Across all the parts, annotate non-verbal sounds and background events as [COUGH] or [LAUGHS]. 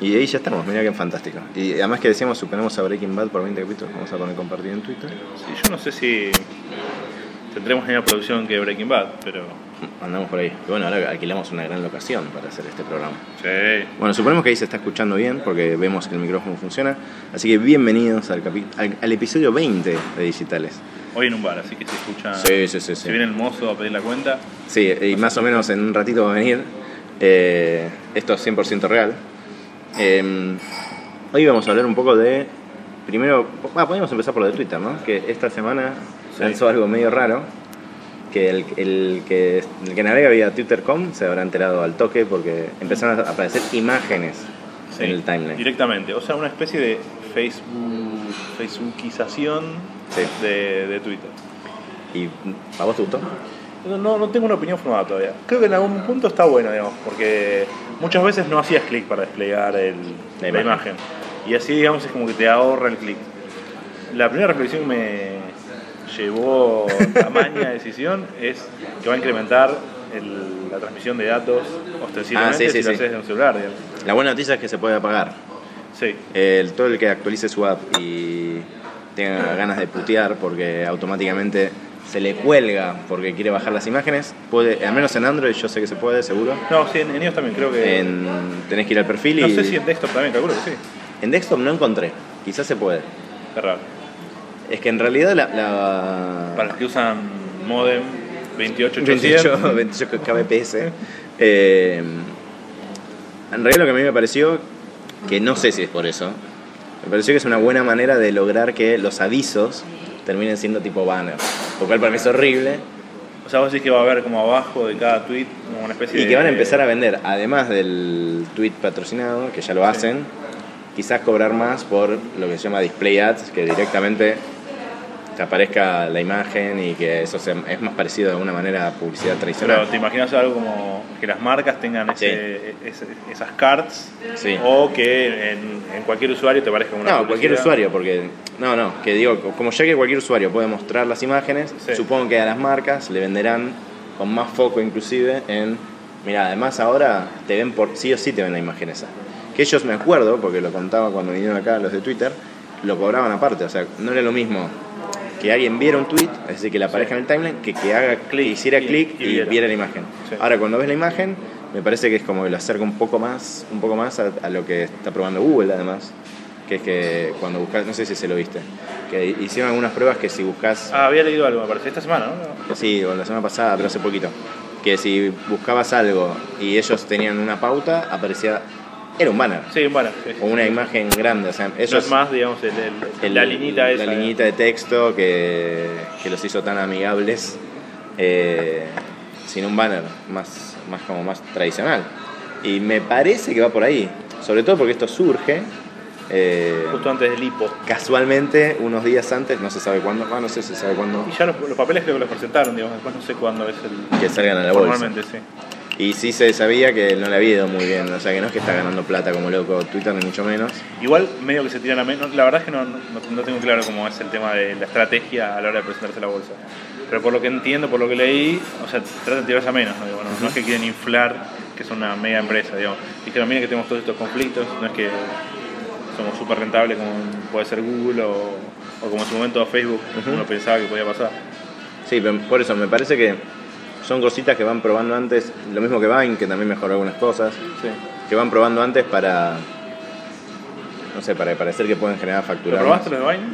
Y ahí ya estamos, mira qué fantástico. Y además que decíamos, superamos a Breaking Bad por 20 capítulos, vamos a poner compartido en Twitter. Sí, yo no sé si tendremos la misma producción que Breaking Bad, pero Andamos por ahí. Y bueno, ahora alquilamos una gran locación para hacer este programa. sí. Bueno, suponemos que ahí se está escuchando bien porque vemos que el micrófono funciona. Así que bienvenidos al, al, al episodio 20 de Digitales. Hoy en un bar, así que se escucha. Sí, sí, sí, sí. Si viene el mozo a pedir la cuenta, Sí, y más o menos en un ratito va a venir. Eh, esto es 100% real. Eh, hoy vamos a hablar un poco de. Primero, ah, podemos empezar por lo de Twitter, ¿no? Que esta semana Sí. lanzó algo medio raro. Que el, el que el que navega vía Twitter.com se habrá enterado al toque porque empezaron a aparecer imágenes sí, en el timeline. directamente. O sea, una especie de Facebook, Facebookización Sí. de, de Twitter. ¿Y a vos te gustó? No, no, tengo una opinión formada todavía. Creo que en algún punto está bueno, digamos, porque muchas veces no hacías clic para desplegar el- La la, imagen. imagen. Y así, digamos, es como que te ahorra el clic. La primera reflexión me llevó a [LAUGHS] maña decisión es que va a incrementar el- la transmisión de datos ostensiblemente Ah, sí, sí, si lo sí. haces de un celular, digamos. La buena noticia es que se puede apagar. Sí, El, todo el que actualice su app y tenga ganas de putear porque automáticamente se le cuelga porque quiere bajar las imágenes, puede, al menos en Android yo sé que se puede, seguro. no, sí, en, en iOS también creo que... En, tenés que ir al perfil y no sé si en desktop también, calculo que sí. en desktop no encontré, quizás se puede. Es raro. Es que en realidad la, la- Para los que usan modem 28800, 28, 28 kbps. eh, en realidad lo que a mí me pareció, que no sé si es por eso, me pareció que es una buena manera de lograr que los avisos terminen siendo tipo banner. Lo cual para mí es horrible. O sea, vos decís que va a haber como abajo de cada tweet como una especie Y de... que van a empezar a vender, además del tweet patrocinado, que ya lo hacen, quizás cobrar más por lo que se llama display ads, que directamente te aparezca la imagen y que eso sea- es más parecido de alguna manera a publicidad tradicional. Pero te imaginas algo como que las marcas tengan ese- esas cards Sí. o que en, en cualquier usuario te parezca una No, cualquier usuario, porque. No, no, que digo, como ya que cualquier usuario puede mostrar las imágenes, Sí. supongo que a las marcas le venderán con más foco, inclusive, en. Mira, además ahora te ven por. Sí o sí te ven la imagen esa. Que ellos me acuerdo, porque lo contaba cuando vinieron acá los de Twitter, lo cobraban aparte, o sea, no era lo mismo que alguien viera un tweet, es decir, que le aparezca en el timeline, que que haga clic, hiciera y- clic y y, viera. viera la imagen. Sí. Ahora cuando ves la imagen, me parece que es como que lo acerca un poco más, un poco más a, a lo que está probando Google además, que es que cuando buscas, no sé si se lo viste, que hicieron algunas pruebas que si buscas, Ah, había leído algo, me parece, esta semana, ¿no? sí, o la semana pasada, pero hace poquito, que si buscabas algo y ellos tenían una pauta, aparecía, era un banner. Sí, bueno, sí. O una imagen grande, o sea, No ellos es más, digamos, el, el- el- la liñita esa. la liñita de texto que, que los hizo tan amigables eh, sin un banner más, más como más tradicional y me parece que va por ahí sobre todo porque esto surge eh, Justo antes del hipo. casualmente unos días antes no se sabe cuándo ah, no sé si se sabe cuándo Y ya los, los papeles creo que los presentaron, digamos, después no sé cuándo es el... que salgan a la bolsa Formalmente, sí. Y sí se sabía que no le había ido muy bien o sea que no es que está ganando plata como loco Twitter ni mucho menos Igual medio que se tiran a menos. La verdad es que no, no, no tengo claro cómo es el tema de la estrategia a la hora de presentarse a la bolsa. Pero por lo que entiendo, por lo que leí, o sea, tratan de tirarse a menos. ¿no? Es que quieren inflar que son una mega empresa, digamos. Dijeron, miren que tenemos todos estos conflictos, no es que somos súper rentables como puede ser Google o, o como en su momento Facebook uno pensaba que podía pasar. Sí, pero por eso me parece que son cositas que van probando antes, lo mismo que Vine, que también mejoró algunas cosas, Sí. que van probando antes para, no sé, para parecer que pueden generar ¿Lo facturas. probaste lo de Vine?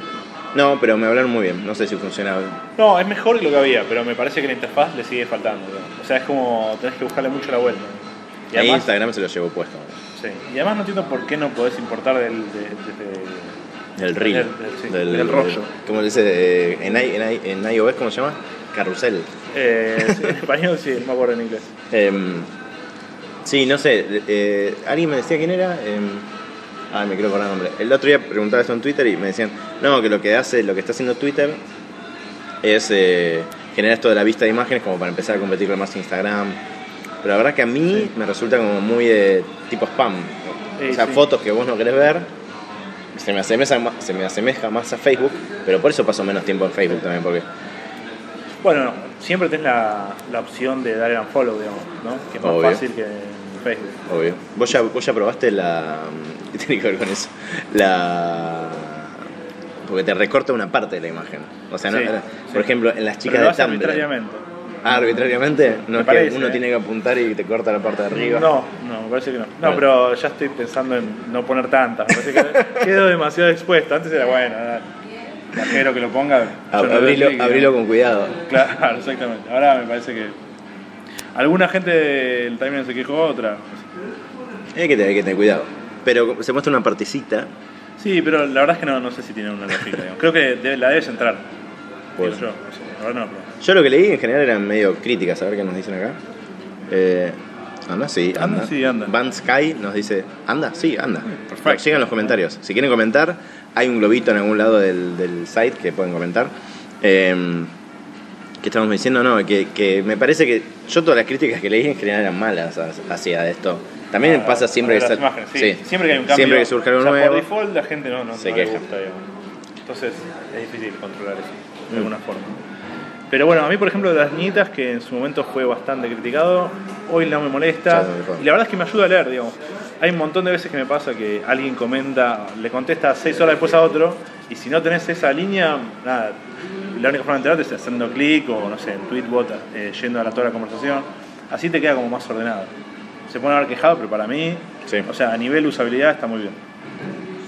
No, pero me hablaron muy bien, no sé si funciona. No, es mejor que lo que había, pero me parece que la interfaz le sigue faltando. O sea, es como tenés que buscarle mucho la vuelta. Y además, Instagram se lo llevó puesto. sí. y además no entiendo por qué no podés importar del, de- desde Del reel. Del- del- sí, del rollo. ¿Cómo le dice? Eh, en, en, en iOS, ¿cómo se llama? Carrusel. Eh, sí, en español sí, no me acuerdo en inglés. Em, sí, no sé. eh, alguien me decía quién era. Ah, me quiero acordar el nombre. El otro día preguntaba esto en Twitter y me decían, no, que lo que hace, lo que está haciendo Twitter es eh, generar esto de la vista de imágenes como para empezar a competir con más Instagram. Pero la verdad que a mí me resulta como muy de tipo spam. Sí, o sea, fotos que vos no querés ver. Se me, asemeja, se me asemeja más a Facebook, pero por eso paso menos tiempo en Facebook también, porque Bueno, no, siempre tenés la, la opción de dar el unfollow, digamos, ¿no? Que es más Obvio. fácil que Facebook. Obvio. ¿Vos ya, vos ya probaste la. [LAUGHS] ¿Qué tiene que ver con eso? La. Porque te recorta una parte de la imagen. O sea, no, Sí, por ejemplo, en las Pero chicas lo de Tumblr. arbitrariamente. Ah, arbitrariamente. No es parece, que uno eh. tiene que apuntar y te corta la parte de arriba. No, no, me parece que no. No, pero ya estoy pensando en no poner tantas. Me parece que quedo demasiado expuesto. Antes era bueno, cajero que lo ponga. Yo no abrilo, con cuidado. Claro, exactamente. Ahora me parece que. Alguna gente del timeline se quejó, otra. Hay que tener, hay que tener cuidado. Pero se muestra una partecita. Sí, pero la verdad es que no, no sé si tiene una lógica. digamos. Creo que debe- la debes entrar. Digo yo, no probé. Yo lo que leí en general eran medio críticas, a ver qué nos dicen acá. Eh, anda, sí, anda. Anda, sí, anda. Van Sky nos dice, anda, sí, anda. perfecto. Llegan los comentarios. Si quieren comentar, hay un globito en algún lado del, del site que pueden comentar. Eh, que estamos diciendo, no, que, que me parece que yo todas las críticas que leí en general eran malas hacia esto. También Ah, pasa siempre que imágenes, sí. sí. Siempre que hay un cambio. Siempre que surge algo o sea, nuevo. Por default la gente no, no, Se no le queja. gusta. Entonces es difícil controlar eso, de Mm. alguna forma. Pero bueno, a mí por ejemplo de las niñitas, que en su momento fue bastante criticado, hoy no me molesta. Y la verdad es que me ayuda a leer, digamos. Hay un montón de veces que me pasa que alguien comenta, le contesta seis horas después a otro, y si no tenés esa línea, nada, la única forma de enterarte es haciendo clic o no sé, en Tweetbot, eh, yendo a la toda la conversación. Así te queda como más ordenado. Se pueden haber quejado, pero para mí, Sí. o sea, a nivel usabilidad está muy bien.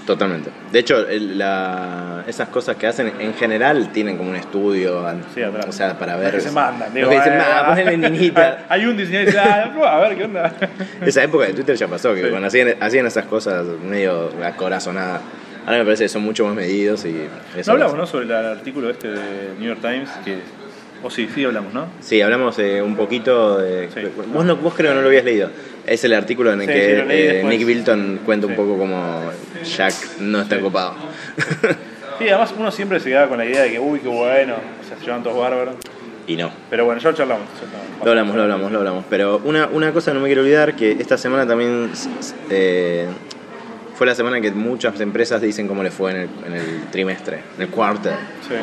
Totalmente. De hecho, el- la- esas cosas que hacen en general tienen como un estudio, an- Sí, atrás. o sea, para Los ver. que se mandan. Los que dicen, eh, "Ah, ponele niñita. [LAUGHS] Hay un diseñador que dice, ah, a ver qué onda. [LAUGHS] Esa época de Twitter ya pasó, que Sí. cuando hacían, hacían esas cosas medio acorazonadas. Ahora me parece que son mucho más medidos y eso No hablamos, ¿no? Sobre el artículo este de New York Times, que... O sí, sí hablamos, ¿no? Sí, hablamos eh, un poquito de. Sí. Vos, no, vos creo que no lo habías leído. Es el artículo en el Sí, que sí, eh. Nick Bilton cuenta un poco como Jack no está copado. Sí, además uno siempre se queda con la idea de que, uy, qué bueno, o sea, se llevan todos bárbaros. y no. Pero bueno, ya lo charlamos. ya. Lo hablamos, lo hablamos, lo hablamos. Pero una, una cosa no me quiero olvidar, que esta semana también eh, fue la semana que muchas empresas dicen cómo le fue en el, en el trimestre, en el quarter. Sí.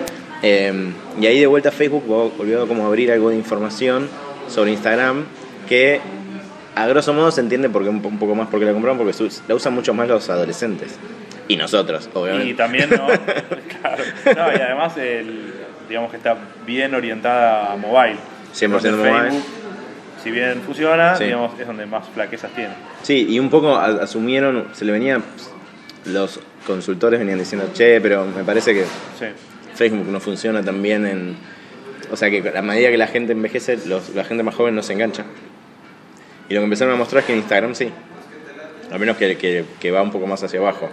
Eh, y ahí de vuelta Facebook vo- volvió como a abrir algo de información sobre Instagram que a grosso modo se entiende porque un, po- un poco más porque la compraron porque la usan mucho más los adolescentes. Y nosotros, obviamente. Y también, ¿no? [LAUGHS] claro. No, y además, el, digamos que está bien orientada a mobile. 100% Donde mobile. Facebook, si bien funciona, Sí. digamos, es donde más flaquezas tiene. Sí, y un poco a- asumieron, se le venía, los consultores venían diciendo, che, pero me parece que Sí. Facebook no funciona tan bien en... O sea que a medida que la gente envejece, los- la gente más joven no se engancha. Y lo que empezaron a mostrar es que en Instagram sí. Al menos que, que- que va un poco más hacia abajo.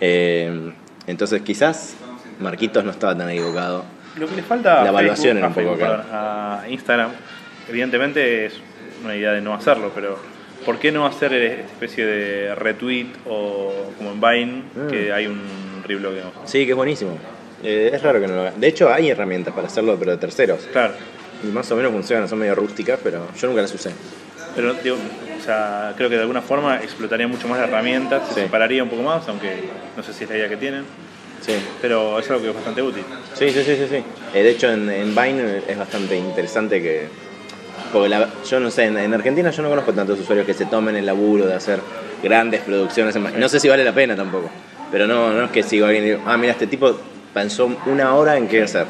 Eh, entonces quizás Marquitos no estaba tan equivocado. Lo que le falta a La evaluación Facebook- era a un poco Facebook, acá. a Instagram, evidentemente es una idea de no hacerlo, pero ¿por qué no hacer esta especie de retweet o como en Vine, Mm. que hay un reblog? Sí, que es buenísimo. Eh, es raro que no lo hagan. De hecho, hay herramientas para hacerlo, pero de terceros. Claro, Y más o menos funcionan, son medio rústicas, pero yo nunca las usé. pero digo, o sea, creo que de alguna forma explotaría mucho más la herramienta, se Sí. separaría un poco más, aunque no sé si es la idea que tienen, Sí. pero es algo que es bastante útil. Sí, sí, sí, sí. sí. Eh, de hecho, en, en Vine es bastante interesante que. Porque la- yo no sé, en, en Argentina yo no conozco tantos usuarios que se tomen el laburo de hacer grandes producciones. en. No sé si vale la pena tampoco. Pero no, no es que a alguien y digo, ah, mira, este tipo pensó una hora en qué hacer.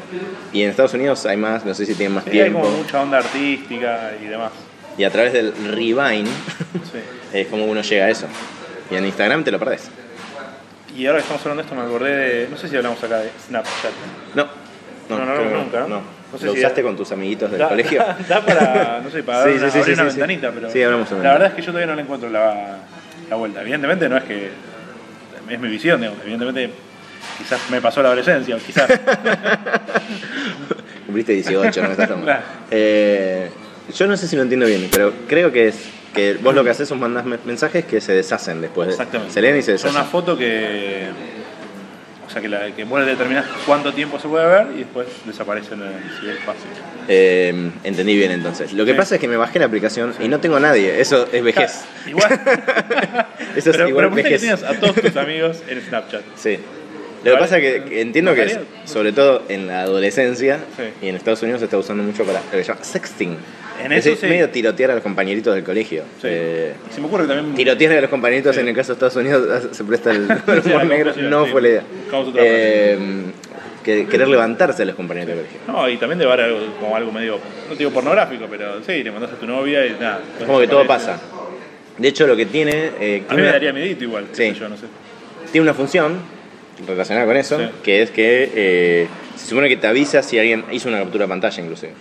Y en Estados Unidos hay más, no sé si tienen más Sí, hay tiempo. como mucha onda artística y demás. Y a través del Revine Sí. [LAUGHS] es como uno llega a eso. Y en Instagram te lo perdés. Y ahora que estamos hablando de esto me acordé de, no sé si hablamos acá de Snapchat. No. No, no, creo que nunca, ¿no? No. No sé ¿Lo si- usaste con tus amiguitos del Da, colegio? [LAUGHS] da para, no sé, para [LAUGHS] Sí, dar una, sí, sí, una ventanita, pero Sí, hablamos la verdad es que yo todavía no le encuentro la, la vuelta. Evidentemente no es que es mi visión, evidentemente quizás me pasó la adolescencia, quizás. [LAUGHS] Cumpliste 18, no estás tomando. Claro. Eh, yo no sé si lo entiendo bien, pero creo que es que vos lo que haces son mandás me- mensajes que se deshacen después. de- Exactamente. Se leen y se Son deshacen. una foto que. O sea, que, la, que vos determinás cuánto tiempo se puede ver y después desaparecen en el ciberespacio. Eh, entendí bien entonces. Lo que Sí. pasa es que me bajé la aplicación y no tengo a nadie. Eso es vejez. Igual. [LAUGHS] Eso es pero, igual pero viste que vejez. tienes a todos tus amigos en Snapchat. Sí. Lo que pasa es que, entiendo que, sobre todo en la adolescencia Sí. y en Estados Unidos se está usando mucho para lo que se llama sexting. En es, eso sí. medio tirotear a los compañeritos del colegio. Sí. Eh, se me ocurre que también. tirotear a los compañeritos en el caso de Estados Unidos [LAUGHS] se presta el, [LAUGHS] [LAUGHS] humor negro. No fue la idea. Eh, que, querer levantarse a los compañeros del colegio. No, y también de ver algo como algo medio, no digo pornográfico, pero sí, le mandas a tu novia y nada. Es como que todo pasa. De hecho, lo que tiene. eh, A mí me daría miedito igual, Sí. yo, no sé. tiene una función relacionada con eso, Sí. que es que eh, se supone que te avisa si alguien hizo una captura de pantalla, inclusive.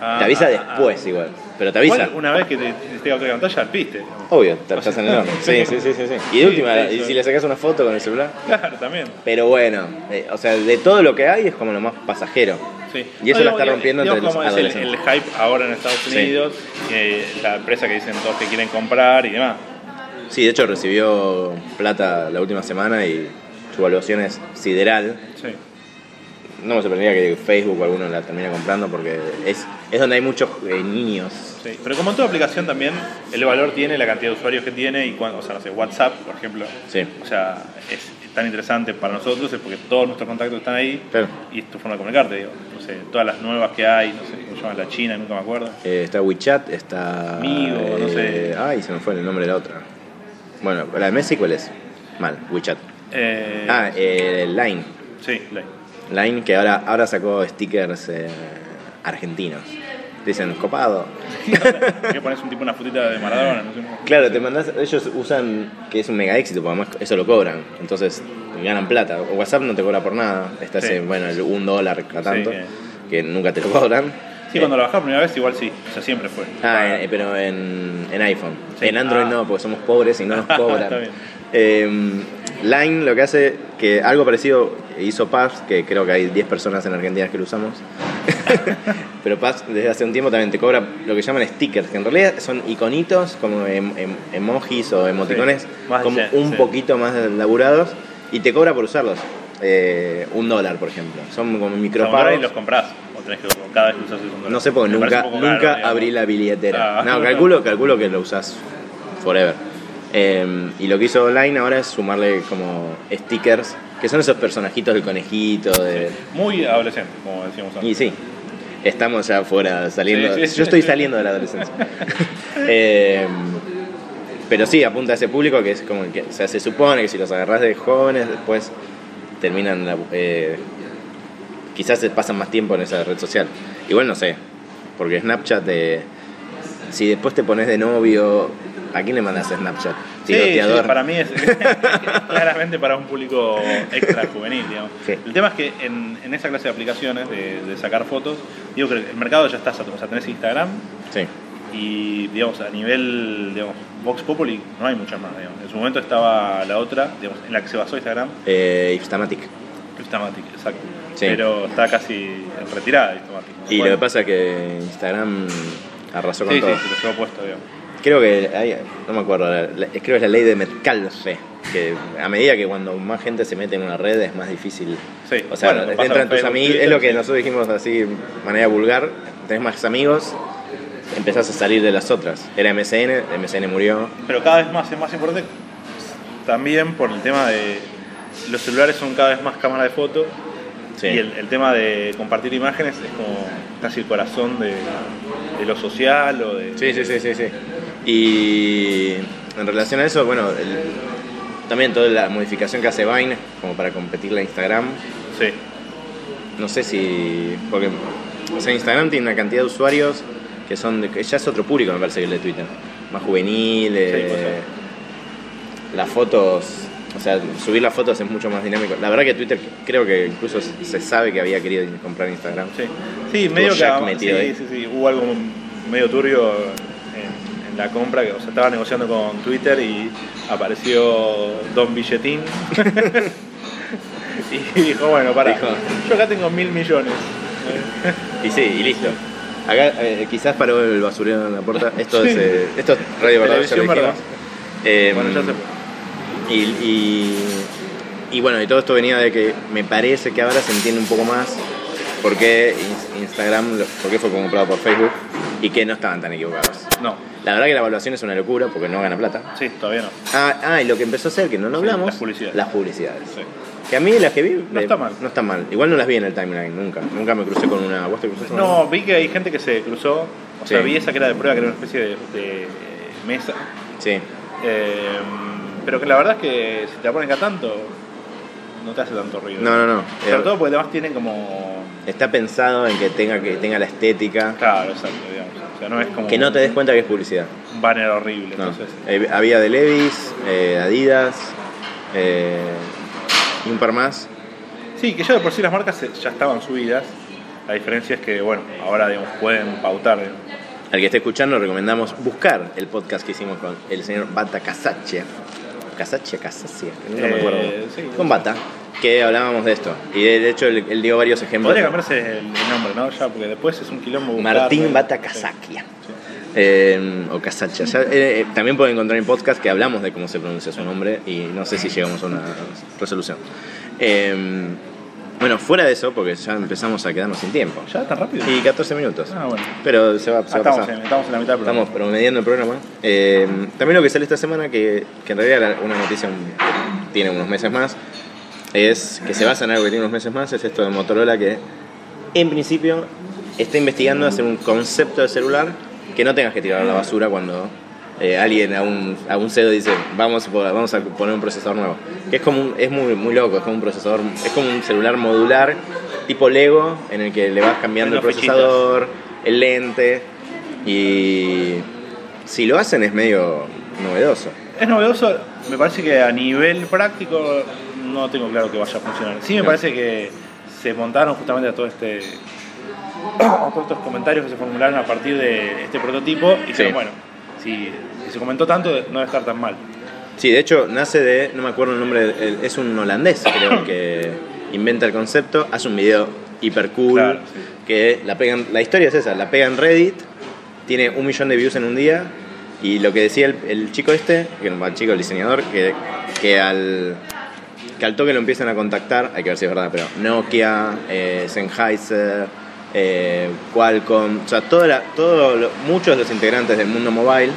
Ah, te avisa ah, después, ah. igual. Pero te avisa. Igual, una vez que te, te esté otra pantalla, viste. Obvio, te estás en el [LAUGHS] horno. Sí, sí, sí, sí, sí. Y de Sí, última, y si le sacas una foto con el celular. Claro, también. Pero bueno, eh, o sea, de todo lo que hay es como lo más pasajero. Sí. Y eso No, la está rompiendo entre los es el, el hype ahora en Estados. Unidos, eh, la empresa que dicen todos que quieren comprar y demás. Sí, de hecho recibió plata la última semana y su evaluación es sideral. Sí. No me sorprendería que Facebook o alguno la termine comprando porque es, es donde hay muchos eh, niños. Sí, pero como en toda aplicación también, el valor tiene la cantidad de usuarios que tiene y cuando, o sea, no sé, WhatsApp, por ejemplo, Sí. o sea, es tan interesante para nosotros es porque todos nuestros contactos están ahí Claro. y es tu forma de comunicarte, digo. No sé, todas las nuevas que hay, no sé, cómo se llama la China, nunca me acuerdo. Eh, está WeChat, está. Amigo, no sé. Ay, se me fue el nombre de la otra. Bueno, la de Messi, ¿cuál es? Mal, WeChat. Eh, Ah, eh, Line. sí, la- Line que ahora, ahora sacó stickers eh, argentinos. Dicen, copado. [LAUGHS] que pones un tipo una fotita de Maradona, no sé. Claro, te mandás, ellos usan que es un mega éxito, porque además eso lo cobran, entonces ganan plata. WhatsApp no te cobra por nada, está Sí. bueno, el un dólar cada tanto, Sí, que nunca te lo cobran. Sí, cuando lo bajás primera vez igual sí, o sea, siempre fue. Ah, eh, pero en, en iPhone. Sí. En Android Ah. no, porque somos pobres y no nos [LAUGHS] Está cobran. bien. Eh, Line lo que hace, que algo parecido hizo Paz, que creo que hay 10 personas en Argentina que lo usamos. [LAUGHS] pero Paz desde hace un tiempo también te cobra lo que llaman stickers, que en realidad son iconitos como em- em- emojis o emoticones, Sí, como un sí. poquito más laburados, y te cobra por usarlos. Eh, un dólar, por ejemplo. Son como micropagos. y los compras, o tenés que cada vez que usas un dólar. No sé porque Me nunca, nunca caro, abrí la billetera. Ah. No, [LAUGHS] calculo, calculo que lo usas forever. Eh, y lo que hizo online ahora es sumarle como stickers, que son esos personajitos del conejito. De... Muy adolescente, como decíamos antes. Y sí, estamos ya fuera, saliendo. Sí, sí. Yo estoy saliendo de la adolescencia. [LAUGHS] Eh, pero sí, apunta a ese público que es como el que. O sea, se supone que si los agarras de jóvenes, después terminan. la- eh, quizás se pasan más tiempo en esa red social. Igual no sé, porque Snapchat, eh, si después te pones de novio, ¿a quién le mandas Snapchat? Sí, sí, Tiroteador. para mí es [LAUGHS] [LAUGHS] claramente para un público extra juvenil, digamos. Sí. El tema es que en, en esa clase de aplicaciones de, de sacar fotos, digo que el mercado ya está saturado. O sea, tenés Instagram Sí. y, digamos, a nivel, digamos, Vox Populi no hay muchas más, digamos. En su momento estaba la otra, digamos, en la que se basó Instagram, Eh, Instamatic. Instamatic, exacto. Sí. Pero está casi en retirada Instamatic. Y Bueno, lo que pasa es que Instagram arrasó con Sí, todo. sí, se lo llevó puesto, digamos. Creo que hay, no me acuerdo, la- la- creo que es la ley de Metcalfe, que a medida que cuando más gente se mete en una red es más difícil. Sí. O sea, Bueno, entran tus amigos, es lo que nosotros dijimos así de manera vulgar, tenés más amigos, empezás a salir de las otras. Era MSN, MSN murió. pero cada vez más es más importante también por el tema de los celulares son cada vez más cámara de foto Sí. y el, el tema de compartir imágenes es como casi el corazón de, de lo social o de Sí, sí, sí, sí, sí. Y en relación a eso, bueno, el- también toda la modificación que hace Vine, como para competirle a Instagram, Sí. no sé si. Porque. O sea, Instagram tiene una cantidad de usuarios que son. De, que ya es otro público, me parece que el de Twitter. Más juvenil. eh, puede ser. las fotos. O sea, subir las fotos es mucho más dinámico. La verdad que Twitter creo que incluso se sabe que había querido comprar Instagram. Sí, sí medio que metido sí, sí, sí, hubo algo medio turbio la compra, que o sea, estaba negociando con Twitter y apareció Don Billetín [LAUGHS] y dijo, bueno, para, Dijo. yo acá tengo mil millones. Y sí, y listo. Acá eh, quizás paró el basurero en la puerta. Esto Sí. es, eh, esto es Radio Verdad, ya dijimos. Eh, Bueno, ya se Y, y, y bueno, y todo esto venía de que me parece que ahora se entiende un poco más por qué Ins- Instagram, por qué fue comprado por Facebook y que no estaban tan equivocados. No, La verdad que la evaluación es una locura porque no gana plata. sí, todavía no. Ah, ah, y lo que empezó a hacer, que no lo hablamos, las publicidades. Las publicidades. Sí. Que a mí las que vi No está mal. No están mal. Igual no las vi en el timeline, nunca. Nunca me crucé con una. ¿Vos te cruzaste No, vi que hay gente que se cruzó, o sea, vi esa que era de prueba, que era una especie de, de mesa. Sí. Eh, pero que la verdad es que si te la ponen cada tanto, no te hace tanto ruido. No, no, no. Sobre Eh, todo porque además tienen como. Está pensado en que tenga, que tenga la estética, Claro, exacto. O sea, no es como que no te des cuenta que es publicidad. un banner horrible. No. Entonces, Eh, había de Levis, eh, Adidas, eh, y un par más. Sí, que ya de por sí las marcas ya estaban subidas. La diferencia es que, bueno, ahora digamos, pueden pautar. Al que esté escuchando, recomendamos buscar el podcast que hicimos con el señor Bata Casaccia. Casaccia, Casaccia, no me Eh, acuerdo. sí. con Bata, que hablábamos de esto. Y de, hecho, él, él dio varios ejemplos. Podría cambiarse el, el nombre, ¿no? Ya, porque después es un quilombo. buscar, Martín. Bata Sí. Casacchia. Eh, o Casaccia. Ya, eh, eh, también pueden encontrar en podcast que hablamos de cómo se pronuncia su nombre y no sé si llegamos a una resolución. Eh, bueno, fuera de eso, porque ya empezamos a quedarnos sin tiempo. ¿Ya tan rápido? Y 14 minutos. Ah, bueno. Pero se va, se Ah, va a estamos, pasar. en, estamos en la mitad del programa. Estamos promediando el programa. Eh, también lo que sale esta semana, que, que en realidad era una noticia tiene unos meses más, es que se basa en algo que tiene unos meses más, es esto de Motorola que en principio está investigando hacer un concepto de celular que no tengas que tirar a la basura cuando eh, alguien a un, a un CEO dice vamos, vamos a poner un procesador nuevo. Que es como un- es muy, muy loco, es como un procesador, es como un celular modular tipo Lego en el que le vas cambiando el fichitas. procesador, el lente y si lo hacen es medio novedoso. Es novedoso, me parece que a nivel práctico no tengo claro que vaya a funcionar. Sí me parece que se montaron justamente a todo este a todos estos comentarios que se formularon a partir de este prototipo y dijeron, Sí. bueno, si, si se comentó tanto no debe estar tan mal. Sí, de hecho nace de, no me acuerdo el nombre, el- es un holandés creo [COUGHS] que inventa el concepto, hace un video hiper cool, Claro, sí. que la pegan, la historia es esa, la pega en Reddit, tiene un millón de views en un día y lo que decía el, el chico este, que no, el chico, el diseñador, que, que al que al toque lo empiezan a contactar, hay que ver si es verdad, pero Nokia, eh, Sennheiser, eh, Qualcomm, o sea, toda la- todo lo- muchos de los integrantes del mundo mobile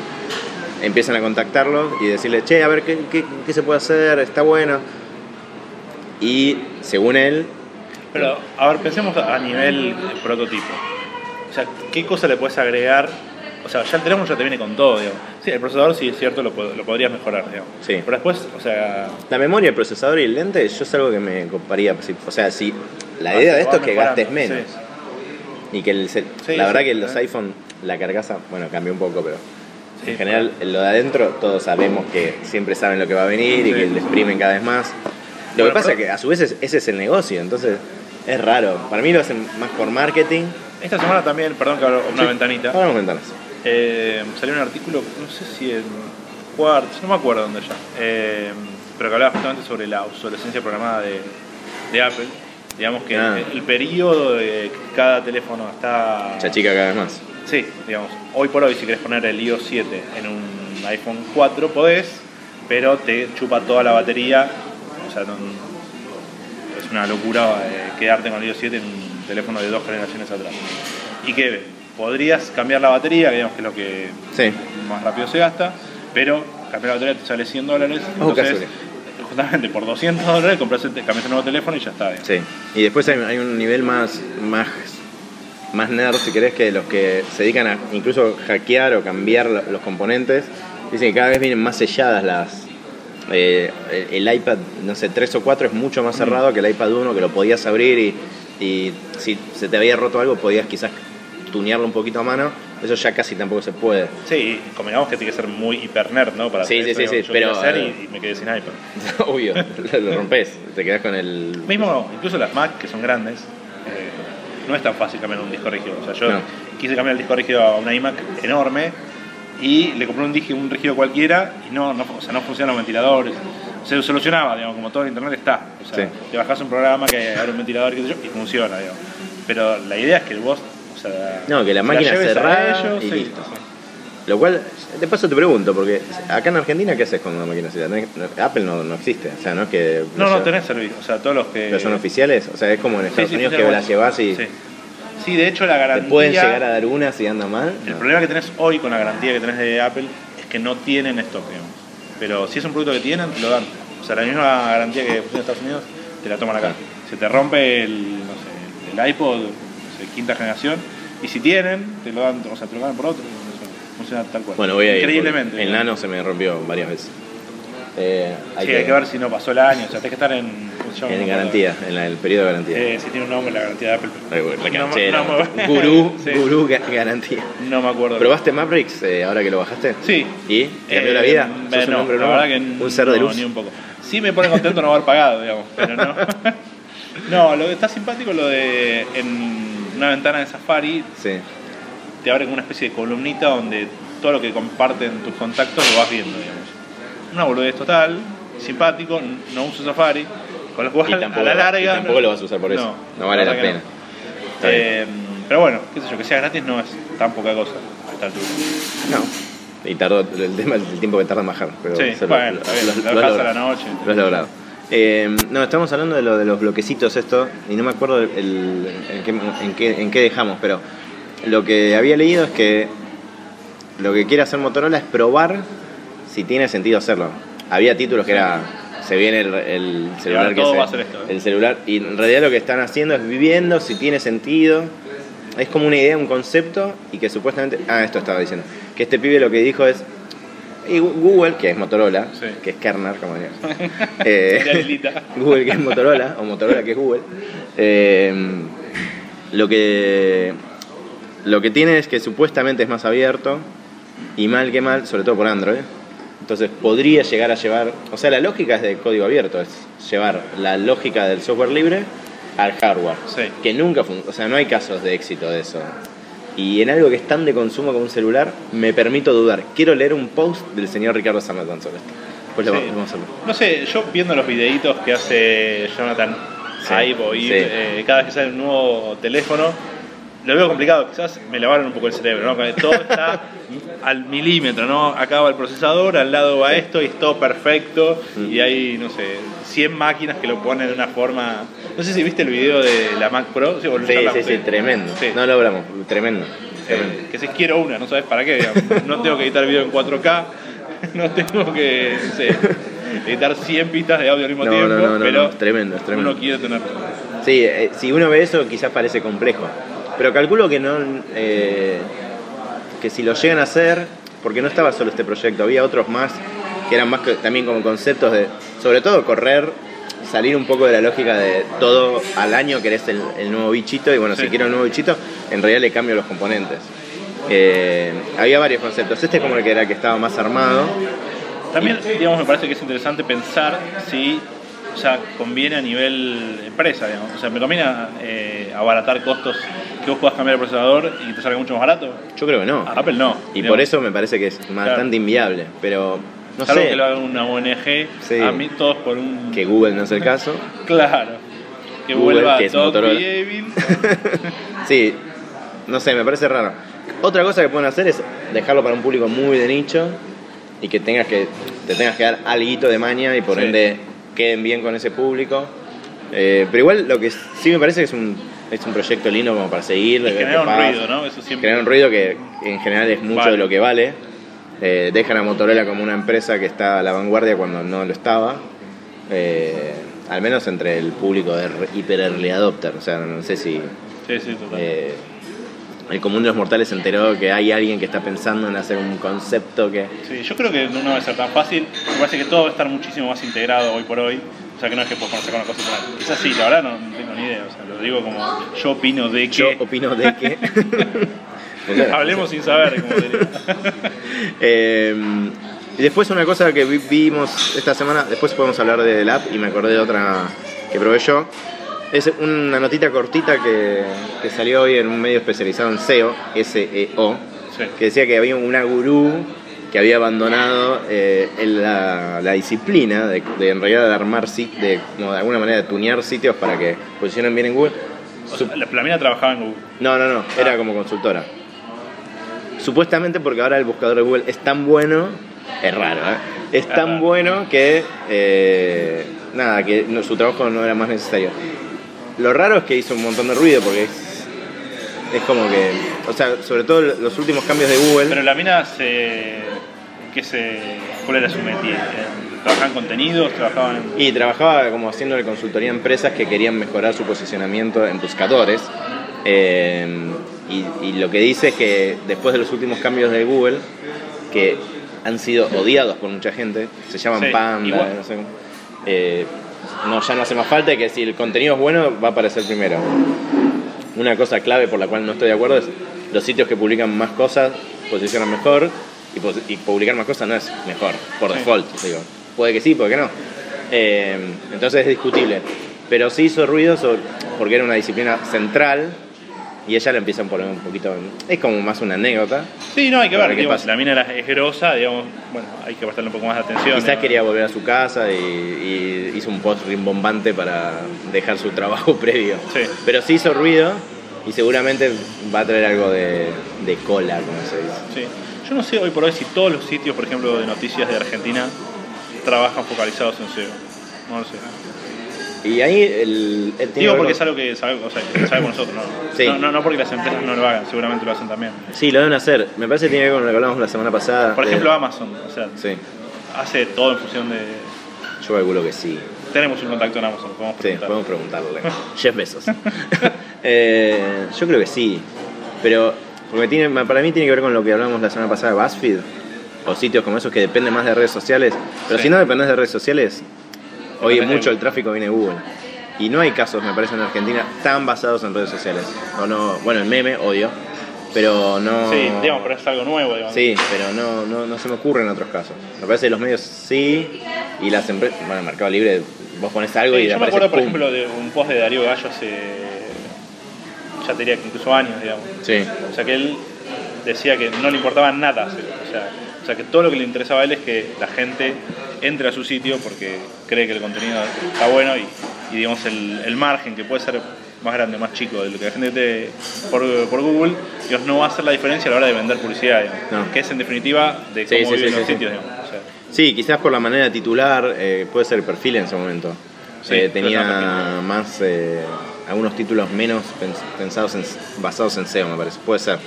empiezan a contactarlos y decirle, che, a ver qué, qué- qué se puede hacer, está bueno. Y según él, Pero, a ver, pensemos a nivel prototipo. O sea, ¿qué cosa le puedes agregar? O sea, ya el teléfono ya te viene con todo, digamos. Sí, el procesador sí es cierto, lo, lo podrías mejorar, digamos. Sí. Pero después, o sea, la memoria, el procesador y el lente, yo es algo que me coparía. O sea, si la Ah, idea de se esto es que gastes menos. sí. Y que el, cel- Sí, la verdad que los iPhone, la carcasa, bueno, cambió un poco, pero en general lo de adentro todos sabemos que siempre saben lo que va a venir y que le exprimen cada vez más. Lo Bueno, que pasa es que a su vez es- ese es el negocio, entonces es raro. Para mí lo hacen más por marketing. Esta semana también, perdón que abro una Sí. ventanita, Hablamos ventanas. Eh, salió un artículo, no sé si en Quartz, no me acuerdo dónde ya, eh, pero que hablaba justamente sobre la obsolescencia programada de, de Apple. Digamos que Ah. el, el periodo de que cada teléfono está... Se achica cada vez más. Sí, digamos, hoy por hoy si querés poner el iOS 7 en un iPhone 4 podés, pero te chupa toda la batería, o sea, no- es una locura eh, quedarte con el iOS 7 en un teléfono de dos generaciones atrás. Y que podrías cambiar la batería, que digamos que es lo que Sí. más rápido se gasta, pero cambiar la batería te sale 100 dólares, Oh, entonces justamente por 200 dólares compras el, cambias el nuevo teléfono y ya está. digamos. Sí. Y después hay, hay un nivel más, más, más nerd, si querés, que los que se dedican a incluso hackear o cambiar lo- los componentes. Dicen que cada vez vienen más selladas las. eh, el, el iPad, no sé, 3 o 4 es mucho más cerrado que el iPad 1, que lo podías abrir y, y si se te había roto algo podías quizás tunearlo un poquito a mano. Eso ya casi tampoco se puede. Sí, convengamos que tiene que ser muy hiper nerd, ¿no? Para Sí, sí, sí, sí, pero, hacer eh, y, y me quedé sin iPad. [LAUGHS] Obvio, lo, rompes, te quedas con el. Mismo, incluso las Mac, que son grandes, eh, no es tan fácil cambiar un disco rígido. O sea, yo No. quise cambiar el disco rígido a una iMac enorme y le compré un, dije, un rígido cualquiera y no, no, o sea, no funcionan los ventiladores. Se solucionaba, digamos, como todo en internet está. O sea, Sí. te bajas un programa que abre un ventilador qué sé yo, y funciona, digamos. Pero la idea es que vos, sea, No, que la máquina lleves a cerrada ellos, y sí, listo. Lo cual, de paso te pregunto, porque acá en Argentina, ¿qué haces con una máquina no- Apple no, no existe, o sea, no es que. No, no, sé, tenés servicio. O sea, todos los que. Pero son oficiales, o sea, es como en Estados sí, Unidos que las igual. llevas y Sí. De hecho la te garantía... pueden llegar a dar una si anda mal. El No. problema que tenés hoy con la garantía que tenés de Apple es que no tienen stock, digamos. Pero si es un producto que tienen, te lo dan. O sea, la misma garantía que funciona en Estados Unidos, te la toman acá. Se te rompe el, no sé, el iPod, sé, quinta generación, Y si tienen, te lo dan, o sea, te lo dan por otro. Funciona, tal cual. Bueno, voy a ir. Increíblemente. El nano se me rompió varias veces. Eh, Sí, hay que ver si no pasó el año, o sea, tenés que estar en. En garantía, en la- el periodo de garantía. Eh, si tiene un nombre la garantía de Apple. La canchera. no, no, gurú, [LAUGHS] Sí. gurú ga- garantía. No me acuerdo. ¿Probaste Mavericks eh, ahora que lo bajaste? Sí. ¿Y? ¿Cambió Eh, la vida? eh, ¿Sos un no, hombre la nuevo? verdad que ¿Un ser de luz? Ni un poco. Sí me pone contento no haber pagado, digamos, pero no. [LAUGHS] no, lo que está simpático lo de en una ventana de Safari Sí. te abre como una especie de columnita donde todo lo que comparten tus contactos lo vas viendo, digamos. Una boludez total, simpático, no uso Safari, con lo cual Y tampoco, a la larga... y tampoco lo vas a usar por eso. No, vale la pena. Bien. Eh, pero bueno, qué sé yo, que sea gratis no es tan poca cosa a esta altura. No. Y tardó el tiempo que tarda en bajar. Pero Sí, bueno, lo la noche. Lo has logrado. Eh, no, estamos hablando de lo de los bloquecitos esto, y no me acuerdo el- el- en, qué, en, qué, en qué dejamos, pero lo que había leído es que lo que quiere hacer Motorola es probar si tiene sentido hacerlo. Había títulos que era se viene el, el celular que todo se- va a ser esto, ¿eh? el celular y en realidad lo que están haciendo es viviendo si tiene sentido. Es como una idea, un concepto y que supuestamente ah esto estaba diciendo que este pibe lo que dijo es y Google, que es Motorola, Sí. que es Kernel, como diría. [LAUGHS] Eh. [LAUGHS] Google, que es Motorola, o Motorola, que es Google. eh, lo que lo que tiene es que supuestamente es más abierto y mal que mal, sobre todo por Android. Entonces podría llegar a llevar, o sea, la lógica es de código abierto, es llevar la lógica del software libre al hardware. Sí. Que nunca, o sea, no hay casos de éxito de eso. Y en algo que es tan de consumo como un celular, me permito dudar. Quiero leer un post del señor Ricardo Sametón sobre esto. Después lo Sí. vamos- a hacerlo. No sé, yo viendo los videitos que hace Jonathan Sí, sí. eh, cada vez que sale un nuevo teléfono, lo veo complicado. Quizás me lavaron un poco el cerebro, ¿no? Todo está al milímetro, ¿no? Acá va el procesador, al lado va esto y es todo perfecto. Y hay, no sé, 100 máquinas que lo ponen de una forma. No sé si viste el video de la Mac Pro. Sí, o lo Sí, hablamos, sí, sí, tremendo. Sí. No lo hablamos, tremendo. tremendo. Eh, que si quiero una, no sabes para qué. digamos. No tengo que editar video en 4K, [LAUGHS] no tengo que no sé, editar 100 pistas de audio al mismo No, tiempo, no, no, no, pero tremendo, es tremendo. uno quiere tener. Sí, eh, si uno ve eso quizás parece complejo. Pero calculo que no. eh, que si lo llegan a hacer, porque no estaba solo este proyecto, había otros más que eran más que, también como conceptos de. Sobre todo correr, salir un poco de la lógica de todo al año querés el, el nuevo bichito, y bueno, Sí. si quiero el nuevo bichito, en realidad le cambio los componentes. Eh, había varios conceptos. Este es como el que era el que estaba más armado. También, digamos, me parece que es interesante pensar si sea, conviene a nivel empresa, digamos. O sea, me conviene eh, abaratar costos vos puedas cambiar el procesador y te salga mucho más barato. Yo creo que no. A Apple no. Y digamos. por eso me parece que es bastante inviable. Pero no Salvo sé. que lo haga una ONG, Sí. a mí todos por un... Que Google no es el caso. [LAUGHS] Claro. Que Google, vuelva que es todo Motorola. [LAUGHS] Sí, no sé, me parece raro. Otra cosa que pueden hacer es dejarlo para un público muy de nicho y que tengas que te tengas que dar alguito de maña y por Sí. ende queden bien con ese público. Eh, pero igual lo que sí me parece que es un, es un proyecto lindo como para seguir. Y genera un ruido, ¿no? Eso siempre... Genera un ruido que en general es mucho Vale. de lo que vale. Eh, dejan a Motorola como una empresa que está a la vanguardia cuando no lo estaba. Eh, al menos entre el público de hiper early adopter. O sea, no sé si Sí, sí, total. eh, el común de los mortales se enteró que hay alguien que está pensando en hacer un concepto que... Sí, yo creo que no va a ser tan fácil. Me parece que todo va a estar muchísimo más integrado hoy por hoy. O sea, que no es que puedas sacar una cosa y otra. Quizás sí, la verdad no, no tengo ni idea. O sea, lo digo como yo opino de que. Yo opino de que... [LAUGHS] Hablemos sin saber, como diría. [LAUGHS] Eh, y después una cosa que vi- vimos esta semana, después podemos hablar del app y me acordé de otra que probé yo. Es una notita cortita que, que salió hoy en un medio especializado en SEO, SEO, Sí. que decía que había una gurú que había abandonado eh, la, la disciplina de, de en realidad de armar de, como de alguna manera de tunear sitios para que posicionen bien en Google. O sea, la, la mina trabajaba en Google. No, no, no, era Ah. como consultora. Supuestamente porque ahora el buscador de Google es tan bueno, es raro, ¿eh? Es tan bueno que, eh, nada, que no- su trabajo no era más necesario. Lo raro es que hizo un montón de ruido porque es, es como que, o sea, sobre todo los últimos cambios de Google. Pero la mina se. ¿Qué se. ¿Cuál era su métier? ¿Trabajaba en contenidos? ¿Trabajaba en.? Y trabajaba como haciendo consultoría a empresas que querían mejorar su posicionamiento en buscadores. Eh, Y, y lo que dice es que después de los últimos cambios de Google, que han sido odiados por mucha gente, se llaman Sí, Panda, no sé cómo, eh, no, ya no hace más falta que si el contenido es bueno va a aparecer primero. Una cosa clave por la cual no estoy de acuerdo es los sitios que publican más cosas posicionan mejor y, y publicar más cosas no es mejor, por default, digo. Puede que sí, puede que no. Eh, entonces es discutible. Pero sí hizo ruido sobre- porque era una disciplina central y ella le empieza a poner un poquito... Es como más una anécdota. Sí, no, hay que ver digamos, la mina es grosa, digamos, bueno, hay que prestarle un poco más de atención. Quizás ¿no? quería volver a su casa y, y hizo un post rimbombante para dejar su trabajo [LAUGHS] previo. Sí. Pero sí hizo ruido y seguramente va a traer algo de, de cola, como se dice. Sí. Yo no sé hoy por hoy si todos los sitios, por ejemplo, de noticias de Argentina trabajan focalizados en SEO. No lo sé. Y ahí el, el Digo porque es algo que sabe- o sea, que sabemos nosotros, ¿no? Sí. No, no, no porque las empresas no lo hagan, seguramente lo hacen también. Sí, lo deben hacer. Me parece que tiene que ver con lo que hablamos la semana pasada. Por de- ejemplo, Amazon, o sea, Sí, hace todo en función de... yo calculo que sí. Tenemos un contacto en Amazon, podemos Sí, preguntar. podemos preguntarle. [LAUGHS] Jeff Bezos. [LAUGHS] Eh, yo creo que sí. Pero porque tiene, para mí tiene que ver con lo que hablamos la semana pasada de BuzzFeed. O sitios como esos que dependen más de redes sociales. Pero Sí. si no dependes de redes sociales, hoy mucho el tráfico viene de Google. Y no hay casos, me parece, en Argentina tan basados en redes sociales. O no, bueno, en meme, odio. Pero no. Sí, digamos, pero es algo nuevo, digamos. Sí, pero no, no, no se me ocurre en otros casos. Me parece que los medios sí y las empresas. Bueno, Mercado Libre, vos pones algo Sí, y yo me acuerdo, por ejemplo, de un post de Darío Gallo hace, ya te diría que incluso años, digamos. Sí, O sea, que él decía que no le importaba nada hacer. O sea, o sea, que todo lo que le interesaba a él es que la gente entre a su sitio porque cree que el contenido está bueno y, y, digamos, el, el margen que puede ser más grande, más chico de lo que la gente te por, por Google, digamos, no va a hacer la diferencia a la hora de vender publicidad, digamos. No. Que es en definitiva de cómo sí, viven sí, los sí, sitios, sí. digamos. O sea, Sí, quizás por la manera de titular, eh, puede ser el perfil en ese momento. Eh, tenía más, eh, algunos títulos menos pens- pensados en, basados en SEO, me parece. Puede ser.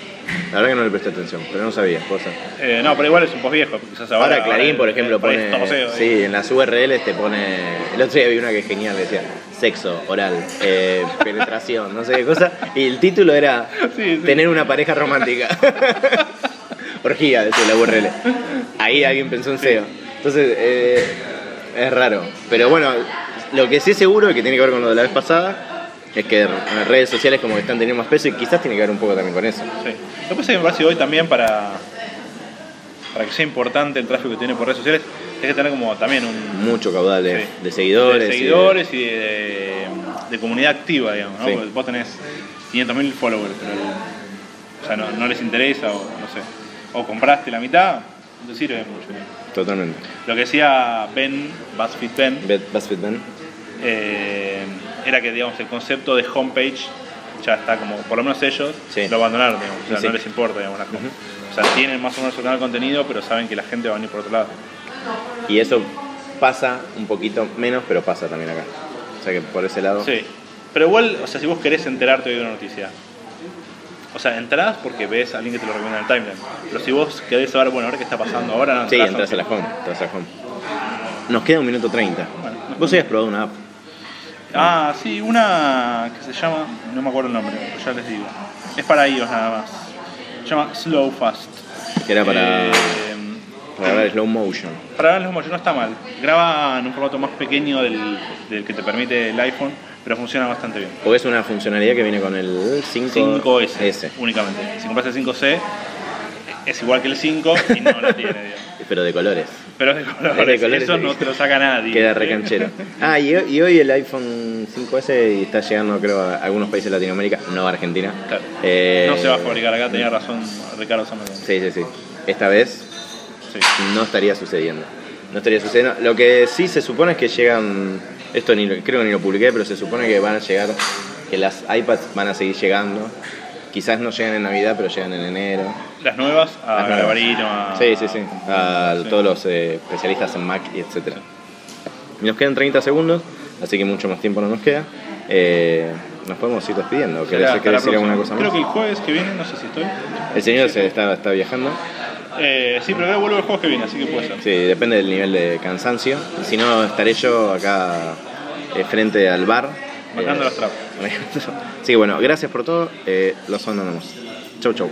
La verdad que no le presté atención, pero no sabía, puede ser. eh, no, pero igual es un post viejo. Quizás ahora, Ahora, Clarín, por eh, ejemplo, pone. es todo SEO, sí, en las URLs te pone. El otro día vi una que es genial, decía sexo, oral, eh, [LAUGHS] penetración, no sé qué cosa. Y el título era Sí, sí. Tener una pareja romántica. [LAUGHS] Orgía, decía la URL. Ahí alguien pensó en SEO. Entonces, eh, es raro. Pero bueno, lo que sí es seguro que tiene que ver con lo de la vez pasada es que las redes sociales como que están teniendo más peso y quizás tiene que ver un poco también con eso. Sí. Lo que pasa es que me parece que hoy también para, para que sea importante el tráfico que tiene por redes sociales, hay que tener como también un Mucho caudal de, sí, de seguidores. de y de- seguidores y de, de comunidad activa, digamos. ¿no? Sí. Porque Vos tenés 500.000 followers, pero o sea, no, no les interesa o no sé. O compraste la mitad, no te sirve mucho. Totalmente. Lo que decía Ben, BuzzFeed Ben, BuzzFeed Ben. Eh, era que digamos el concepto de homepage ya está como, por lo menos ellos Sí. lo abandonaron, digamos, o sea, Sí. no les importa, digamos, la home. O sea, tienen más o menos ordenado el contenido, pero saben que la gente va a venir por otro lado. Y eso pasa un poquito menos, pero pasa también acá. O sea que por ese lado. Sí. Pero igual, o sea, si vos querés enterarte de una noticia, o sea, entrás porque ves a alguien que te lo recomienda en el timeline. Pero si vos querés saber, bueno, ahora qué está pasando, ahora no Sí, entras a la home. Entras a la home. Nos queda un minuto treinta. Bueno. Vos habías probado una app. Ah, sí, una que se llama, no me acuerdo el nombre, pero ya les digo. Es para iOS nada más. Se llama Slow Fast. Que era para, Eh, para ver slow motion. Para ver los motion no está mal. Graba en un formato más pequeño del, del que te permite el iPhone, pero funciona bastante bien. Porque es una funcionalidad que viene con el 5 5S S, únicamente. Si compras el 5C, es igual que el 5 y no la tiene, digamos. [LAUGHS] pero de colores. Pero es de colores, Es de colores, eso no te lo saca nadie. Queda recanchero. [LAUGHS] Ah, y, hoy- y hoy el iPhone 5S y está llegando, creo, a algunos países de Latinoamérica, no a Argentina. Claro. Eh, No se va a fabricar acá, tenía razón Ricardo Samuel. Sí, sí, sí. Esta vez Sí. no estaría sucediendo. No estaría sucediendo. Lo que sí se supone es que llegan, esto ni lo- creo que ni lo publiqué, pero se supone que van a llegar, que las iPads van a seguir llegando. Quizás no llegan en Navidad, pero llegan en enero. Las nuevas, a Las nuevas. A... Sí, sí, sí. A Sí. todos los eh, especialistas en Mac y etcétera. Nos quedan 30 segundos, así que mucho más tiempo no nos queda. Eh, nos podemos ir despidiendo. ¿Querés, Será hasta querés la decir alguna cosa más? Creo que el jueves que viene, no sé si estoy. El señor se está, está viajando. Eh, sí, pero que vuelvo el jueves que viene, así que puede ser. Sí, depende del nivel de cansancio. Si no, estaré yo acá eh, frente al bar. Marcando Eh, las trapas. Así que bueno, gracias por todo. Eh, los abandonamos. Chau, chau.